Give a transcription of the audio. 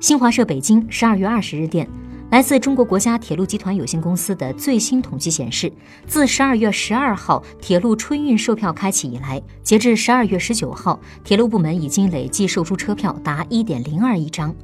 新华社北京十二月二十日电来自中国国家铁路集团有限公司的最新统计显示自十二月十二号铁路春运售票开启以来截至十二月十九号铁路部门已经累计售出车票达一点零二亿张。